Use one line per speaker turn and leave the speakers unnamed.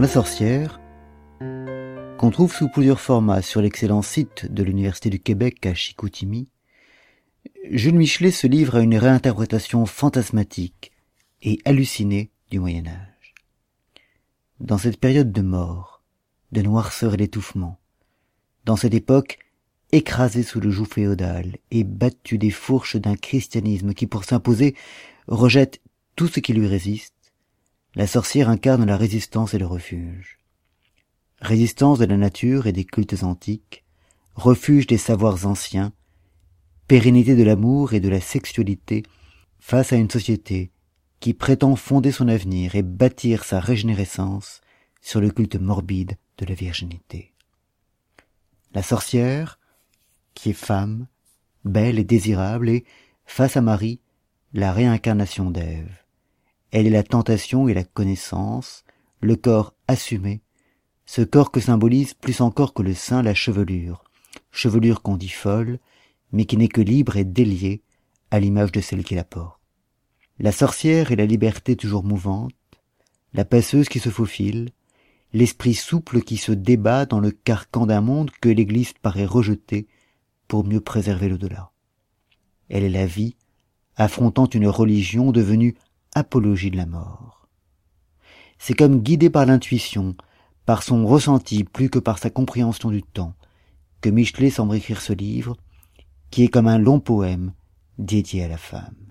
La sorcière, qu'on trouve sous plusieurs formats sur l'excellent site de l'Université du Québec à Chicoutimi, Jules Michelet se livre à une réinterprétation fantasmatique et hallucinée du Moyen Âge. Dans cette période de mort, de noirceur et d'étouffement, dans cette époque écrasée sous le joug féodal et battue des fourches d'un christianisme qui pour s'imposer rejette tout ce qui lui résiste, la sorcière incarne la résistance et le refuge. Résistance de la nature et des cultes antiques, refuge des savoirs anciens, pérennité de l'amour et de la sexualité face à une société qui prétend fonder son avenir et bâtir sa régénérescence sur le culte morbide de la virginité. La sorcière, qui est femme, belle et désirable, est, face à Marie, la réincarnation d'Ève. Elle est la tentation et la connaissance, le corps assumé, ce corps que symbolise plus encore que le sein la chevelure, chevelure qu'on dit folle, mais qui n'est que libre et déliée à l'image de celle qui la porte. La sorcière est la liberté toujours mouvante, la passeuse qui se faufile, l'esprit souple qui se débat dans le carcan d'un monde que l'Église paraît rejeter pour mieux préserver l'au-delà. Elle est la vie, affrontant une religion devenue apologie de la mort. C'est comme guidé par l'intuition, par son ressenti plus que par sa compréhension du temps, que Michelet semble écrire ce livre, qui est comme un long poème dédié à la femme.